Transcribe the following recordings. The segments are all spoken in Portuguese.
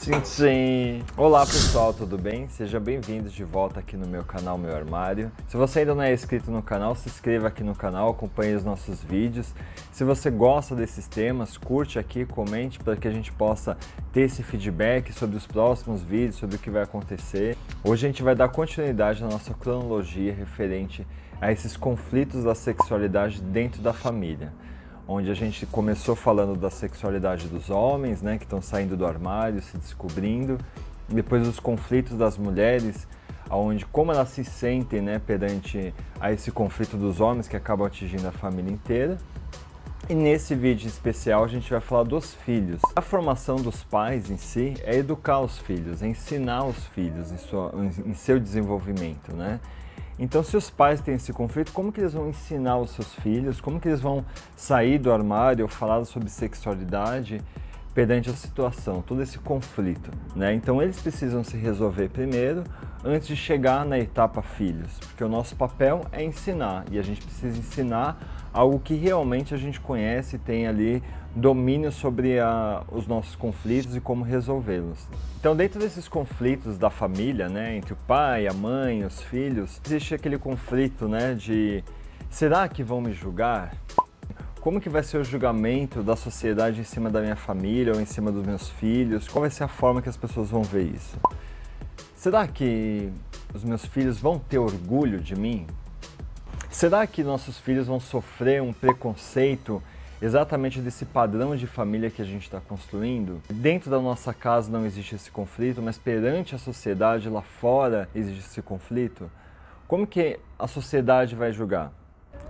Tchim, tchim. Olá pessoal, tudo bem? Seja bem-vindo de volta aqui no meu canal Meu Armário. Se você ainda não é inscrito no canal, se inscreva aqui no canal, acompanhe os nossos vídeos. Se você gosta desses temas, curte aqui, comente para que a gente possa ter esse feedback sobre os próximos vídeos, sobre o que vai acontecer. Hoje a gente vai dar continuidade na nossa cronologia referente a esses conflitos da sexualidade dentro da família onde a gente começou falando da sexualidade dos homens, né, que estão saindo do armário, se descobrindo, depois os conflitos das mulheres, onde como elas se sentem, né, perante a esse conflito dos homens que acabam atingindo a família inteira. E nesse vídeo especial a gente vai falar dos filhos. A formação dos pais em si é educar os filhos, é ensinar os filhos em, sua, em seu desenvolvimento, né? Então, se os pais têm esse conflito, como que eles vão ensinar os seus filhos? Como que eles vão sair do armário falar sobre sexualidade perante a situação, todo esse conflito, né? Então, eles precisam se resolver primeiro antes de chegar na etapa filhos, porque o nosso papel é ensinar e a gente precisa ensinar algo que realmente a gente conhece e tem ali domínio sobre a, os nossos conflitos e como resolvê-los. Então, dentro desses conflitos da família, né, entre o pai, a mãe, os filhos, existe aquele conflito, né, de será que vão me julgar? Como que vai ser o julgamento da sociedade em cima da minha família ou em cima dos meus filhos? Qual vai ser a forma que as pessoas vão ver isso? Será que os meus filhos vão ter orgulho de mim? Será que nossos filhos vão sofrer um preconceito exatamente desse padrão de família que a gente está construindo? Dentro da nossa casa não existe esse conflito, mas perante a sociedade lá fora existe esse conflito? Como que a sociedade vai julgar?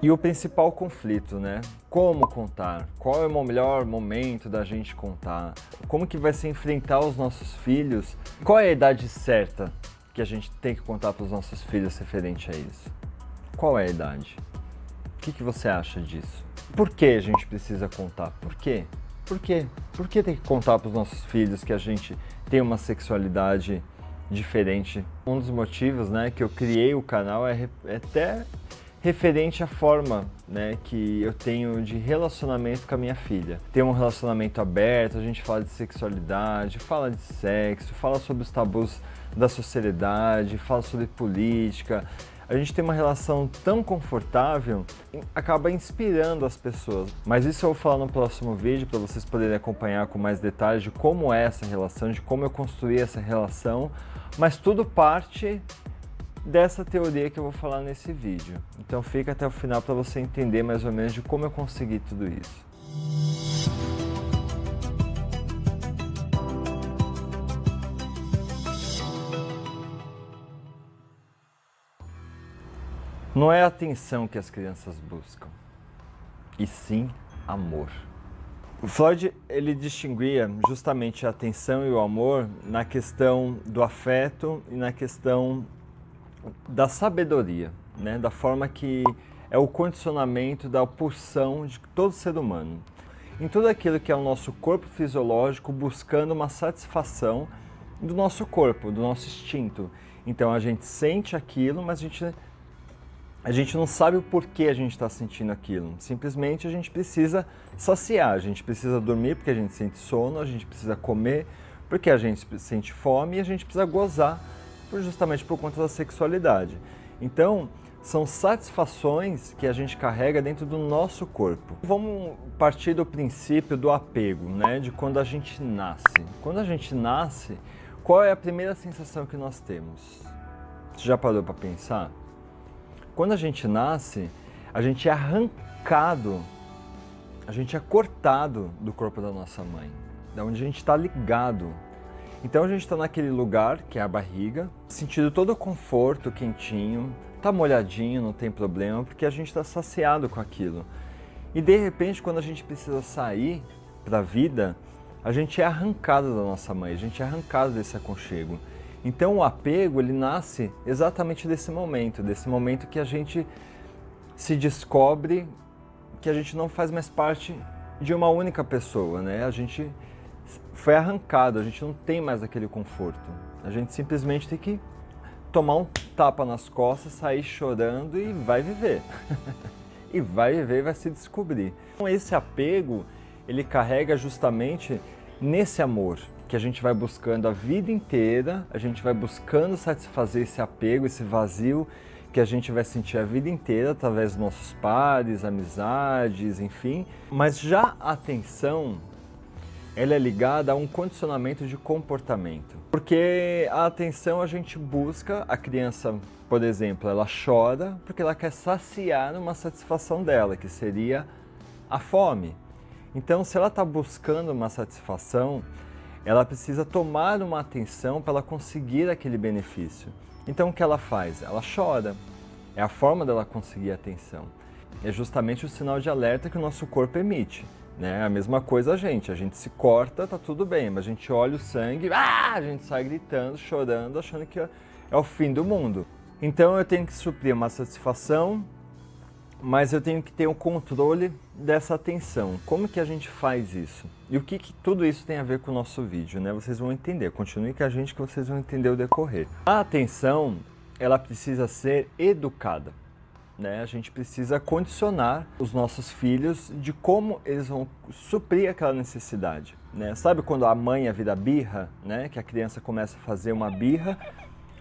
E o principal conflito, né? Como contar? Qual é o melhor momento da gente contar? Como que vai se enfrentar os nossos filhos? Qual é a idade certa que a gente tem que contar para os nossos filhos referente a isso? Qual é a idade? O que, que você acha disso? Por que a gente precisa contar? Por quê? Por quê? Por que tem que contar para os nossos filhos que a gente tem uma sexualidade diferente? Um dos motivos né, que eu criei o canal é, é até referente à forma né, que eu tenho de relacionamento com a minha filha. Tem um relacionamento aberto, a gente fala de sexualidade, fala de sexo, fala sobre os tabus da sociedade, fala sobre política, a gente tem uma relação tão confortável, acaba inspirando as pessoas. Mas isso eu vou falar no próximo vídeo para vocês poderem acompanhar com mais detalhes de como é essa relação, de como eu construí essa relação, mas tudo parte dessa teoria que eu vou falar nesse vídeo. Então fica até o final para você entender mais ou menos de como eu consegui tudo isso. Não é atenção que as crianças buscam, e sim amor. O Freud ele distinguia justamente a atenção e o amor na questão do afeto e na questão da sabedoria, né? da forma que é o condicionamento da pulsão de todo ser humano. Em tudo aquilo que é o nosso corpo fisiológico buscando uma satisfação do nosso corpo, do nosso instinto. Então a gente sente aquilo, mas a gente a gente não sabe o porquê a gente está sentindo aquilo. Simplesmente a gente precisa saciar, a gente precisa dormir porque a gente sente sono, a gente precisa comer porque a gente sente fome e a gente precisa gozar justamente por conta da sexualidade. Então, são satisfações que a gente carrega dentro do nosso corpo. Vamos partir do princípio do apego, né? De quando a gente nasce. Quando a gente nasce, qual é a primeira sensação que nós temos? Você já parou para pensar? Quando a gente nasce, a gente é arrancado, a gente é cortado do corpo da nossa mãe, da onde a gente está ligado. Então a gente está naquele lugar que é a barriga, sentindo todo o conforto, quentinho, tá molhadinho, não tem problema, porque a gente está saciado com aquilo. E de repente, quando a gente precisa sair para a vida, a gente é arrancado da nossa mãe, a gente é arrancado desse aconchego. Então o apego ele nasce exatamente desse momento, desse momento que a gente se descobre que a gente não faz mais parte de uma única pessoa, né? A gente foi arrancado, a gente não tem mais aquele conforto. A gente simplesmente tem que tomar um tapa nas costas, sair chorando e vai viver. e vai viver vai se descobrir. Então esse apego, ele carrega justamente nesse amor que a gente vai buscando a vida inteira, a gente vai buscando satisfazer esse apego, esse vazio que a gente vai sentir a vida inteira através dos nossos pares, amizades, enfim. Mas já a atenção, ela é ligada a um condicionamento de comportamento. Porque a atenção a gente busca, a criança, por exemplo, ela chora porque ela quer saciar uma satisfação dela, que seria a fome. Então, se ela está buscando uma satisfação, ela precisa tomar uma atenção para conseguir aquele benefício. Então o que ela faz? Ela chora. É a forma dela conseguir atenção. É justamente o sinal de alerta que o nosso corpo emite. Né? A mesma coisa a gente. A gente se corta, tá tudo bem, mas a gente olha o sangue, ah! a gente sai gritando, chorando, achando que é o fim do mundo. Então eu tenho que suprir uma satisfação mas eu tenho que ter o um controle dessa atenção. Como que a gente faz isso? E o que, que, tudo isso tem a ver com o nosso vídeo, né? Vocês vão entender. Continue com a gente que vocês vão entender o decorrer. A atenção, ela precisa ser educada. Né? A gente precisa condicionar os nossos filhos de como eles vão suprir aquela necessidade. Né? Sabe quando a mãe é vira birra, né? que a criança começa a fazer uma birra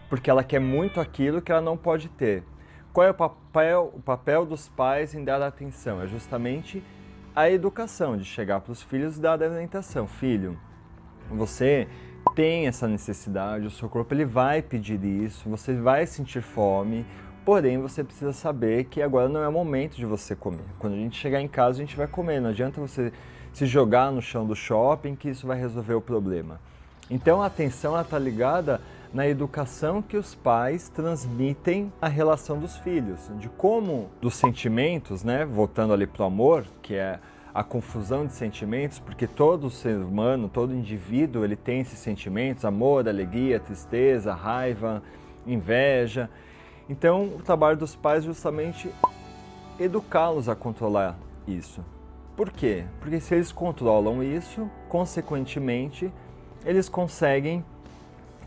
porque ela quer muito aquilo que ela não pode ter. Qual é o papel, o papel dos pais em dar atenção? É justamente a educação, de chegar para os filhos e dar orientação. Filho, você tem essa necessidade, o seu corpo ele vai pedir isso, você vai sentir fome, porém você precisa saber que agora não é o momento de você comer. Quando a gente chegar em casa, a gente vai comer, não adianta você se jogar no chão do shopping que isso vai resolver o problema. Então a atenção está ligada na educação que os pais transmitem à relação dos filhos, de como dos sentimentos, né, voltando ali para o amor, que é a confusão de sentimentos, porque todo ser humano, todo indivíduo, ele tem esses sentimentos, amor, alegria, tristeza, raiva, inveja. Então, o trabalho dos pais é justamente educá-los a controlar isso. Por quê? Porque se eles controlam isso, consequentemente, eles conseguem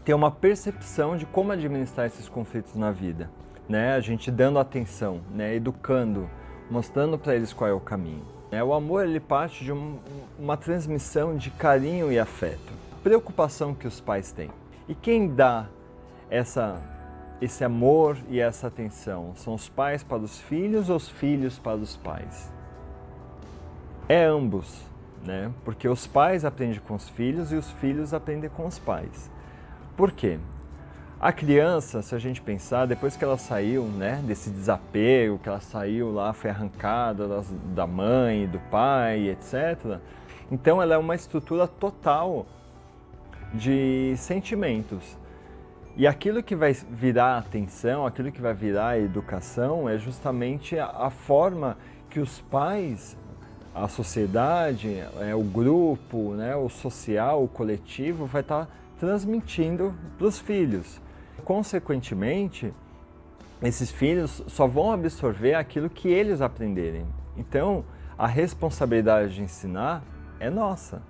ter uma percepção de como administrar esses conflitos na vida, né? A gente dando atenção, né? Educando, mostrando para eles qual é o caminho. Né? O amor ele parte de um, uma transmissão de carinho e afeto, preocupação que os pais têm. E quem dá essa esse amor e essa atenção são os pais para os filhos ou os filhos para os pais? É ambos, né? Porque os pais aprendem com os filhos e os filhos aprendem com os pais. Por quê? A criança, se a gente pensar, depois que ela saiu né, desse desapego, que ela saiu lá, foi arrancada das, da mãe, do pai, etc., então ela é uma estrutura total de sentimentos. E aquilo que vai virar atenção, aquilo que vai virar educação, é justamente a, a forma que os pais, a sociedade, é, o grupo, né, o social, o coletivo, vai estar. Tá transmitindo para os filhos. Consequentemente, esses filhos só vão absorver aquilo que eles aprenderem. Então, a responsabilidade de ensinar é nossa,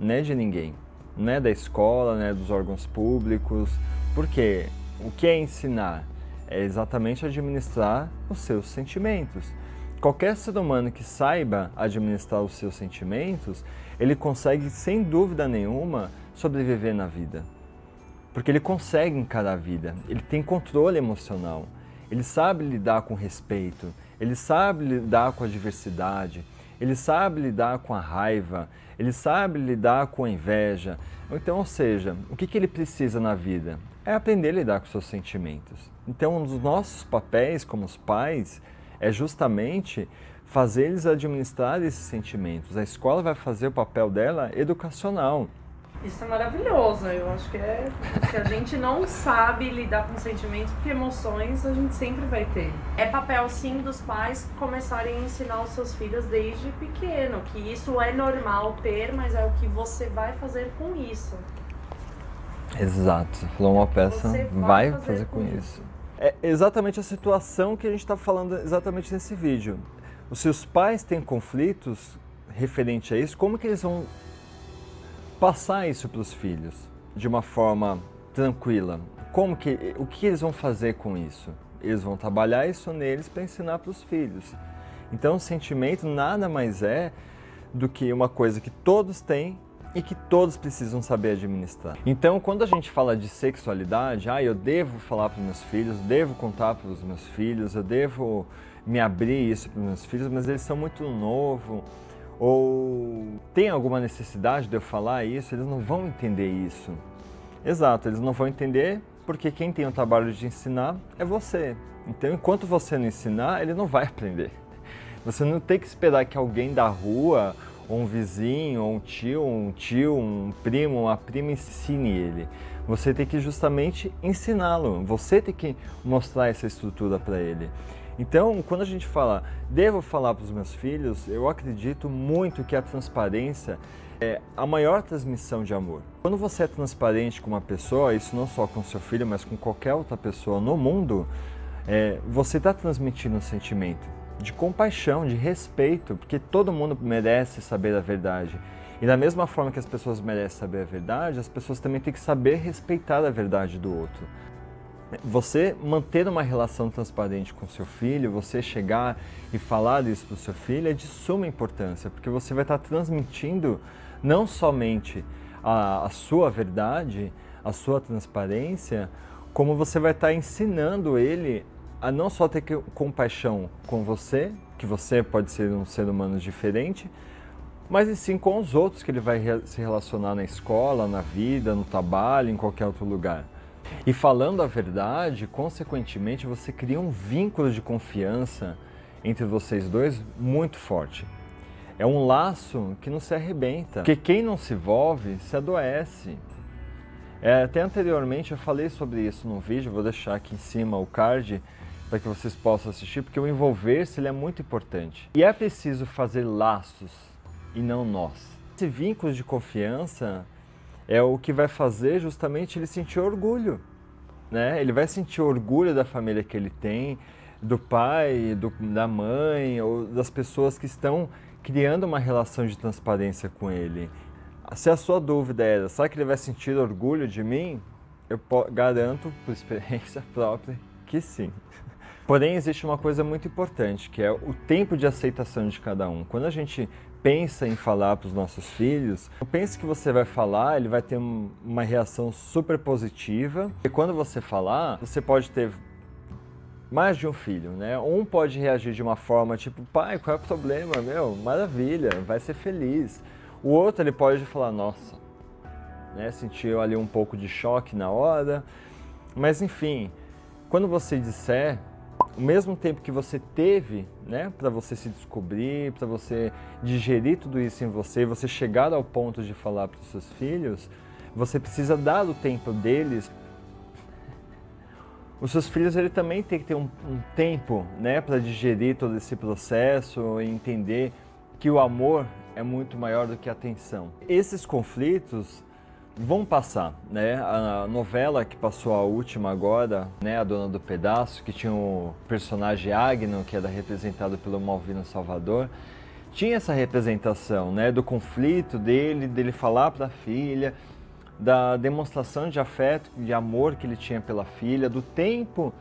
não é de ninguém. Não é da escola, não é dos órgãos públicos. Porque o que é ensinar? É exatamente administrar os seus sentimentos. Qualquer ser humano que saiba administrar os seus sentimentos, ele consegue, sem dúvida nenhuma, sobreviver na vida. Porque ele consegue encarar a vida, ele tem controle emocional, ele sabe lidar com respeito, ele sabe lidar com a diversidade, ele sabe lidar com a raiva, ele sabe lidar com a inveja. Então, ou seja, o que, que ele precisa na vida? É aprender a lidar com seus sentimentos. Então, um dos nossos papéis como os pais é justamente fazer eles administrar esses sentimentos. A escola vai fazer o papel dela educacional. Isso é maravilhoso. Eu acho que é. Se a gente não sabe lidar com sentimentos, porque emoções a gente sempre vai ter. É papel, sim, dos pais começarem a ensinar os seus filhos desde pequeno, que isso é normal ter, mas é o que você vai fazer com isso. Exato. Você falou uma peça, vai, vai fazer, fazer, com, isso. isso. É exatamente a situação que a gente está falando exatamente nesse vídeo. Os seus pais têm conflitos referente a isso, como que eles vão passar isso para os filhos de uma forma tranquila. Como que, o que eles vão fazer com isso? Eles vão trabalhar isso neles para ensinar para os filhos. Então, o sentimento nada mais é do que uma coisa que todos têm e que todos precisam saber administrar. Então, quando a gente fala de sexualidade, ah, eu devo falar para meus filhos, devo contar para os meus filhos, eu devo me abrir isso para meus filhos, mas eles são muito novos, ou tem alguma necessidade de eu falar isso, eles não vão entender isso. Exato, eles não vão entender porque quem tem o trabalho de ensinar é você. Então, enquanto você não ensinar, ele não vai aprender. Você não tem que esperar que alguém da rua um vizinho, um tio, um tio, um primo, uma prima ensine ele. Você tem que justamente ensiná-lo. Você tem que mostrar essa estrutura para ele. Então, quando a gente fala, devo falar para os meus filhos, eu acredito muito que a transparência é a maior transmissão de amor. Quando você é transparente com uma pessoa, isso não só com seu filho, mas com qualquer outra pessoa no mundo, é, você está transmitindo um sentimento de compaixão, de respeito, porque todo mundo merece saber a verdade. E da mesma forma que as pessoas merecem saber a verdade, as pessoas também têm que saber respeitar a verdade do outro. Você manter uma relação transparente com seu filho, você chegar e falar isso para o seu filho é de suma importância, porque você vai estar transmitindo não somente a, a sua verdade, a sua transparência, como você vai estar ensinando ele a não só ter compaixão com você, que você pode ser um ser humano diferente, mas e sim com os outros que ele vai se relacionar na escola, na vida, no trabalho, em qualquer outro lugar. E falando a verdade, consequentemente você cria um vínculo de confiança entre vocês dois muito forte. É um laço que não se arrebenta, porque quem não se envolve se adoece. É, até anteriormente eu falei sobre isso no vídeo, vou deixar aqui em cima o card para que vocês possam assistir, porque o envolver-se é muito importante. E é preciso fazer laços e não nós. Esse vínculo de confiança é o que vai fazer justamente ele sentir orgulho. Né? Ele vai sentir orgulho da família que ele tem, do pai, do, da mãe, ou das pessoas que estão criando uma relação de transparência com ele. Se a sua dúvida é, será que ele vai sentir orgulho de mim? Eu garanto, por experiência própria, que sim. Porém, existe uma coisa muito importante, que é o tempo de aceitação de cada um. Quando a gente pensa em falar para os nossos filhos, pense que você vai falar, ele vai ter uma reação super positiva. E quando você falar, você pode ter mais de um filho, né? Um pode reagir de uma forma tipo, pai, qual é o problema? Meu, maravilha, vai ser feliz. O outro ele pode falar, nossa, né? Sentiu ali um pouco de choque na hora. Mas enfim, quando você disser, o mesmo tempo que você teve, né, para você se descobrir, para você digerir tudo isso em você, você chegar ao ponto de falar para os seus filhos, você precisa dar o tempo deles. Os seus filhos ele também tem que ter um, um tempo, né, para digerir todo esse processo e entender que o amor é muito maior do que a atenção. Esses conflitos vão passar, né? A novela que passou a última agora, né, a Dona do Pedaço, que tinha o personagem Agno, que era representado pelo Malvino Salvador, tinha essa representação, né, do conflito dele, dele falar para a filha, da demonstração de afeto, de amor que ele tinha pela filha, do tempo,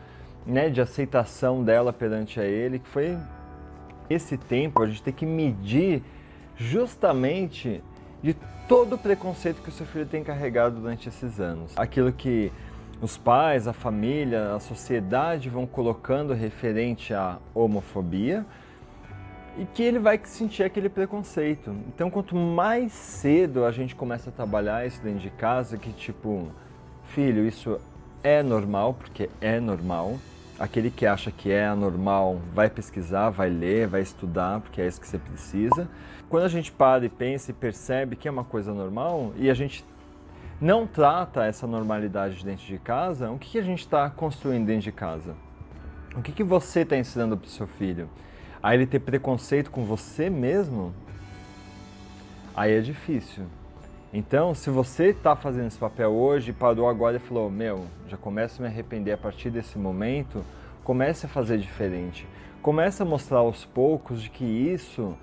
né, de aceitação dela perante a ele, que foi esse tempo a gente tem que medir justamente de todo o preconceito que o seu filho tem carregado durante esses anos. Aquilo que os pais, a família, a sociedade vão colocando referente à homofobia e que ele vai sentir aquele preconceito. Então, quanto mais cedo a gente começa a trabalhar isso dentro de casa, que tipo, filho, isso é normal, porque é normal. Aquele que acha que é anormal vai pesquisar, vai ler, vai estudar, porque é isso que você precisa. Quando a gente para e pensa e percebe que é uma coisa normal e a gente não trata essa normalidade dentro de casa, o que, que a gente está construindo dentro de casa? O que, que você está ensinando para o seu filho? A ele ter preconceito com você mesmo? Aí é difícil. Então, se você está fazendo esse papel hoje, parou agora e falou: Meu, já começo a me arrepender a partir desse momento, comece a fazer diferente. Comece a mostrar aos poucos de que isso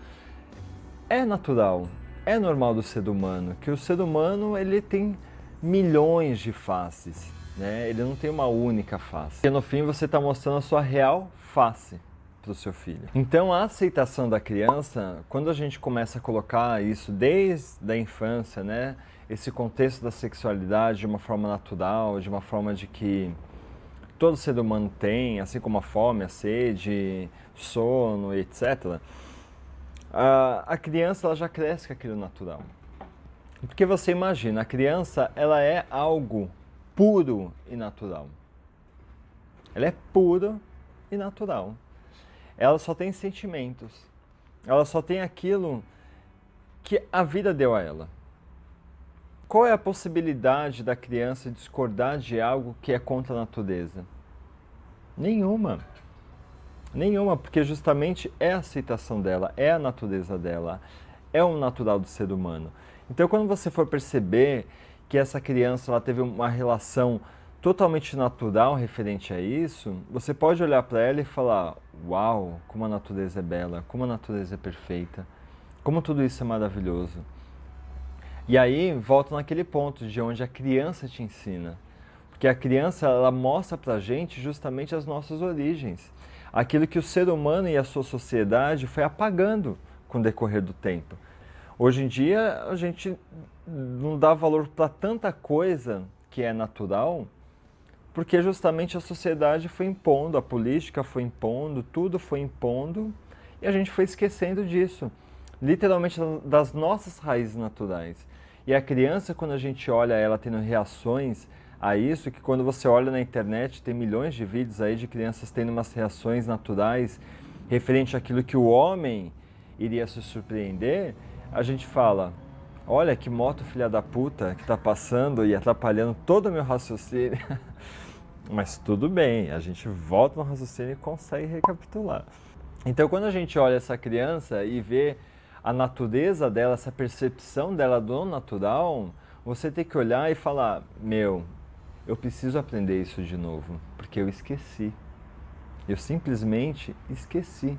é natural, é normal do ser humano, que o ser humano ele tem milhões de faces, né? ele não tem uma única face. E no fim você está mostrando a sua real face. Para o seu filho. Então, a aceitação da criança, quando a gente começa a colocar isso desde a infância, né, esse contexto da sexualidade de uma forma natural, de uma forma de que todo ser humano tem, assim como a fome, a sede, sono, etc. A, criança ela já cresce com aquilo natural. Porque você imagina, a criança ela é algo puro e natural. Ela é pura e natural. Ela só tem sentimentos. Ela só tem aquilo que a vida deu a ela. Qual é a possibilidade da criança discordar de algo que é contra a natureza? Nenhuma. Nenhuma, porque justamente é a aceitação dela, é a natureza dela, é o natural do ser humano. Então, quando você for perceber que essa criança ela teve uma relação totalmente natural referente a isso, você pode olhar para ela e falar: Uau, como a natureza é bela, como a natureza é perfeita, como tudo isso é maravilhoso. E aí volta naquele ponto de onde a criança te ensina. Porque a criança ela mostra para a gente justamente as nossas origens. Aquilo que o ser humano e a sua sociedade foi apagando com o decorrer do tempo. Hoje em dia, a gente não dá valor para tanta coisa que é natural, porque justamente a sociedade foi impondo, a política foi impondo, tudo foi impondo, e a gente foi esquecendo disso, literalmente das nossas raízes naturais. E a criança, quando a gente olha ela tendo reações a isso, que quando você olha na internet, tem milhões de vídeos aí de crianças tendo umas reações naturais referente àquilo que o homem iria se surpreender, a gente fala, olha que moto filha da puta que está passando e atrapalhando todo o meu raciocínio. Mas tudo bem, a gente volta no raciocínio e consegue recapitular. Então, quando a gente olha essa criança e vê a natureza dela, essa percepção dela do natural, você tem que olhar e falar: meu, eu preciso aprender isso de novo, porque eu esqueci. Eu simplesmente esqueci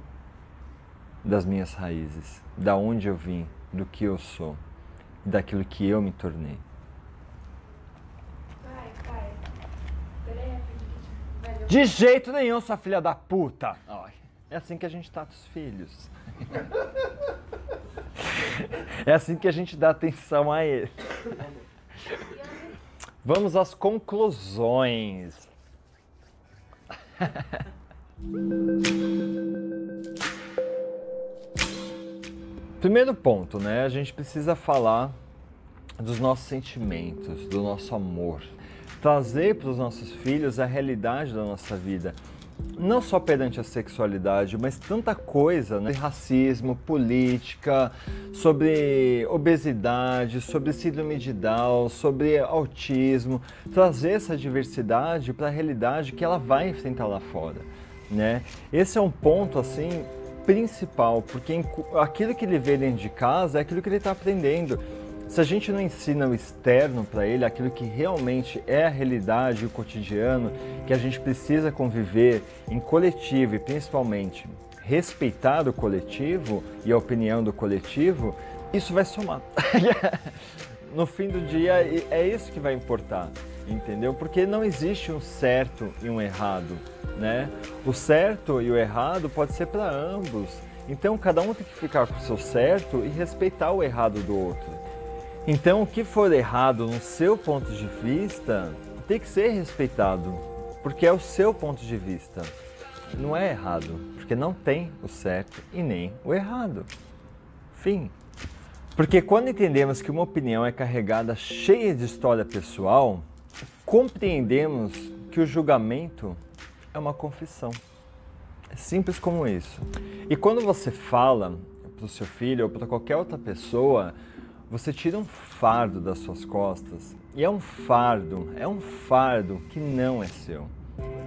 das minhas raízes, da onde eu vim, do que eu sou daquilo que eu me tornei. Pai, pai. Peraí, velho. De jeito nenhum, sua filha da puta! É assim que a gente trata os filhos. É assim que a gente dá atenção a eles. Vamos às conclusões. Primeiro ponto, né? A gente precisa falar dos nossos sentimentos, do nosso amor. Trazer para os nossos filhos a realidade da nossa vida. Não só perante a sexualidade, mas tanta coisa, né? Racismo, política, sobre obesidade, sobre síndrome de Down, sobre autismo. Trazer essa diversidade para a realidade que ela vai enfrentar lá fora, né? Esse é um ponto, assim, principal, porque aquilo que ele vê dentro de casa é aquilo que ele está aprendendo. Se a gente não ensina o externo para ele, aquilo que realmente é a realidade, o cotidiano, que a gente precisa conviver em coletivo e principalmente respeitar o coletivo e a opinião do coletivo, isso vai somar. no fim do dia, é isso que vai importar, entendeu? Porque não existe um certo e um errado né? O certo e o errado pode ser para ambos. Então cada um tem que ficar com o seu certo e respeitar o errado do outro. Então o que for errado no seu ponto de vista tem que ser respeitado, porque é o seu ponto de vista. Não é errado, porque não tem o certo e nem o errado. Fim. Porque quando entendemos que uma opinião é carregada cheia de história pessoal, compreendemos que o julgamento é uma confissão. É simples como isso. E quando você fala para o seu filho ou para qualquer outra pessoa, você tira um fardo das suas costas. E é um fardo, é um fardo que não é seu.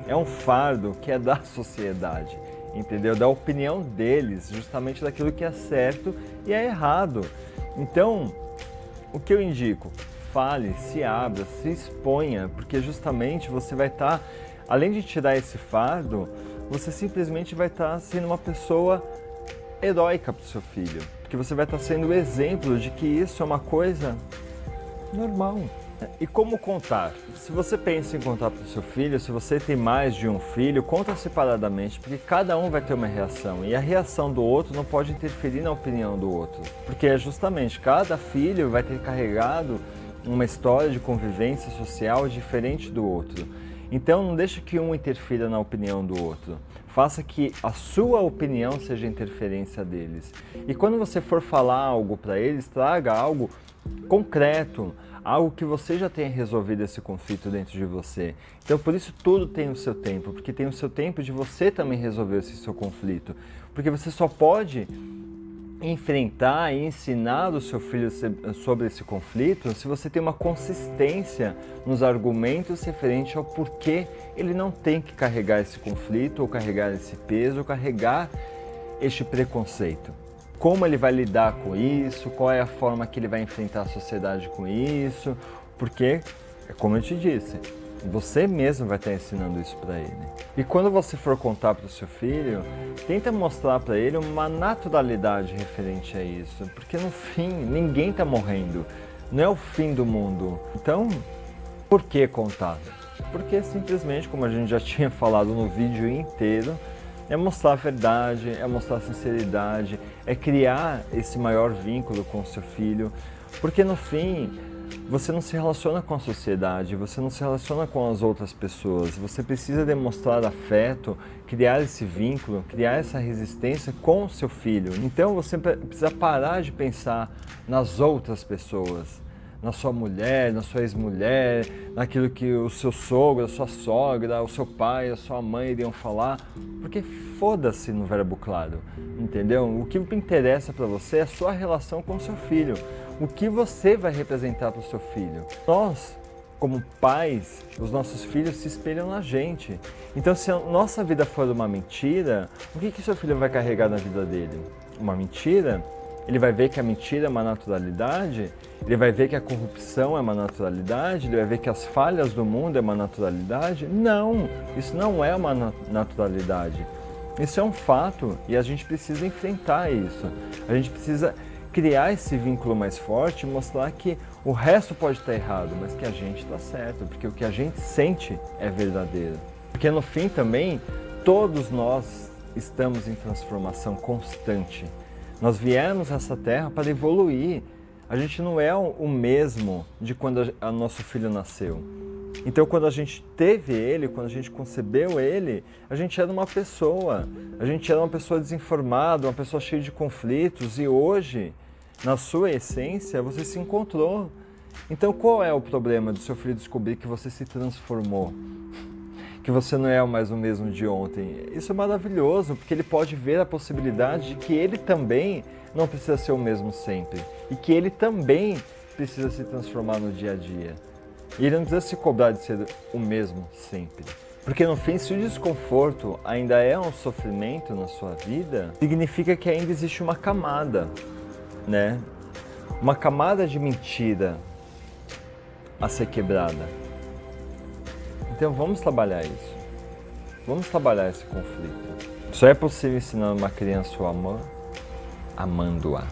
É um fardo que é da sociedade, entendeu? Da opinião deles, justamente daquilo que é certo e é errado. Então, o que eu indico? Fale, se abra, se exponha, porque justamente você vai estar tá além de tirar esse fardo, você simplesmente vai estar sendo uma pessoa heróica para o seu filho. Porque você vai estar sendo o exemplo de que isso é uma coisa normal. E como contar? Se você pensa em contar para o seu filho, se você tem mais de um filho, conta separadamente, porque cada um vai ter uma reação e a reação do outro não pode interferir na opinião do outro, porque é justamente cada filho vai ter carregado uma história de convivência social diferente do outro. Então não deixe que um interfira na opinião do outro. Faça que a sua opinião seja interferência deles. E quando você for falar algo para eles, traga algo concreto, algo que você já tenha resolvido esse conflito dentro de você. Então por isso tudo tem o seu tempo, porque tem o seu tempo de você também resolver esse seu conflito. Porque você só pode enfrentar e ensinar o seu filho sobre esse conflito se você tem uma consistência nos argumentos referente ao porquê ele não tem que carregar esse conflito, ou carregar esse peso, ou carregar este preconceito. Como ele vai lidar com isso, qual é a forma que ele vai enfrentar a sociedade com isso, porque, é como eu te disse, você mesmo vai estar ensinando isso para ele. E quando você for contar para o seu filho, tenta mostrar para ele uma naturalidade referente a isso, porque no fim ninguém está morrendo, não é o fim do mundo. Então, por que contar? Porque simplesmente, como a gente já tinha falado no vídeo inteiro, é mostrar a verdade, é mostrar a sinceridade, é criar esse maior vínculo com o seu filho, porque no fim você não se relaciona com a sociedade, você não se relaciona com as outras pessoas. Você precisa demonstrar afeto, criar esse vínculo, criar essa resistência com o seu filho. Então você precisa parar de pensar nas outras pessoas, na sua mulher, na sua ex-mulher, naquilo que o seu sogro, a sua sogra, o seu pai, a sua mãe iriam falar, porque foda-se no verbo claro, entendeu? O que interessa para você é a sua relação com o seu filho o que você vai representar para o seu filho. Nós, como pais, os nossos filhos se espelham na gente. Então, se a nossa vida for uma mentira, o que, que seu filho vai carregar na vida dele? Uma mentira? Ele vai ver que a mentira é uma naturalidade? Ele vai ver que a corrupção é uma naturalidade? Ele vai ver que as falhas do mundo é uma naturalidade? Não, isso não é uma naturalidade. Isso é um fato e a gente precisa enfrentar isso. A gente precisa criar esse vínculo mais forte mostrar que o resto pode estar errado, mas que a gente está certo, porque o que a gente sente é verdadeiro. Porque no fim também, todos nós estamos em transformação constante. Nós viemos a essa terra para evoluir. A gente não é o mesmo de quando o nosso filho nasceu. Então, quando a gente teve ele, quando a gente concebeu ele, a gente era uma pessoa. A gente era uma pessoa desinformada, uma pessoa cheia de conflitos. E hoje, na sua essência, você se encontrou. Então, qual é o problema do seu filho descobrir que você se transformou? Que você não é mais o mesmo de ontem? Isso é maravilhoso, porque ele pode ver a possibilidade de que ele também não precisa ser o mesmo sempre e que ele também precisa se transformar no dia a dia. E ele não precisa se cobrar de ser o mesmo sempre. Porque no fim, se o desconforto ainda é um sofrimento na sua vida, significa que ainda existe uma camada, né? Uma camada de mentira a ser quebrada. Então vamos trabalhar isso. Vamos trabalhar esse conflito. Só é possível ensinar uma criança o amor amando-a.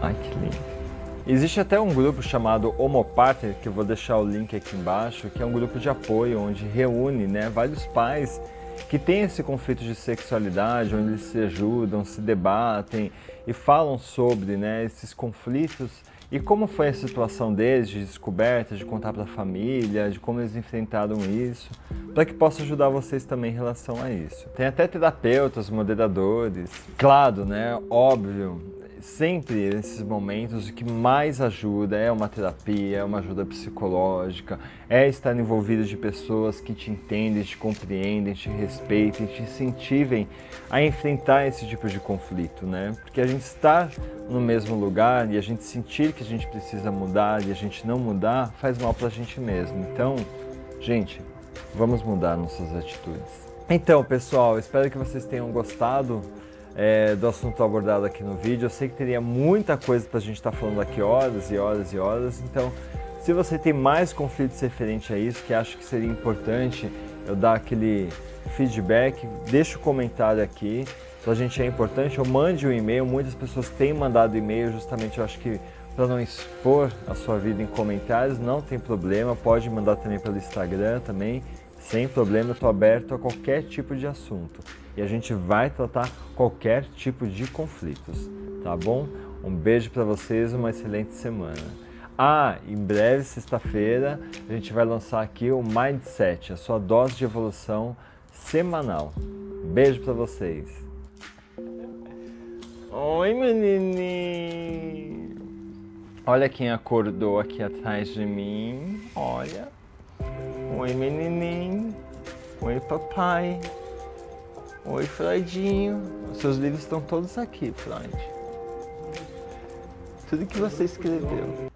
Ai que lindo. Existe até um grupo chamado Homopater, que eu vou deixar o link aqui embaixo, que é um grupo de apoio onde reúne né, vários pais que têm esse conflito de sexualidade, onde eles se ajudam, se debatem e falam sobre né, esses conflitos e como foi a situação deles de descoberta, de contar para a família, de como eles enfrentaram isso, para que possa ajudar vocês também em relação a isso. Tem até terapeutas, moderadores. Claro, né? Óbvio, sempre nesses momentos o que mais ajuda é uma terapia, é uma ajuda psicológica, é estar envolvido de pessoas que te entendem, te compreendem, te respeitem, te incentivem a enfrentar esse tipo de conflito, né? Porque a gente estar no mesmo lugar e a gente sentir que a gente precisa mudar e a gente não mudar faz mal para a gente mesmo. Então, gente, vamos mudar nossas atitudes. Então, pessoal, espero que vocês tenham gostado é, do assunto abordado aqui no vídeo. Eu sei que teria muita coisa para a gente estar tá falando aqui horas e horas e horas, então se você tem mais conflitos referente a isso, que acho que seria importante eu dar aquele feedback, deixa o um comentário aqui. Para a gente é importante, eu mande um e-mail. Muitas pessoas têm mandado e-mail, justamente eu acho que para não expor a sua vida em comentários, não tem problema, pode mandar também pelo Instagram também, sem problema, eu estou aberto a qualquer tipo de assunto e a gente vai tratar qualquer tipo de conflitos, tá bom? Um beijo para vocês, uma excelente semana. Ah, em breve, sexta-feira, a gente vai lançar aqui o Mindset, a sua dose de evolução semanal. Beijo para vocês. Oi, menininho. Olha quem acordou aqui atrás de mim. Olha. Oi, menininho. Oi, papai. Oi, Freudinho. Os seus livros estão todos aqui, Freud. Tudo que você escreveu.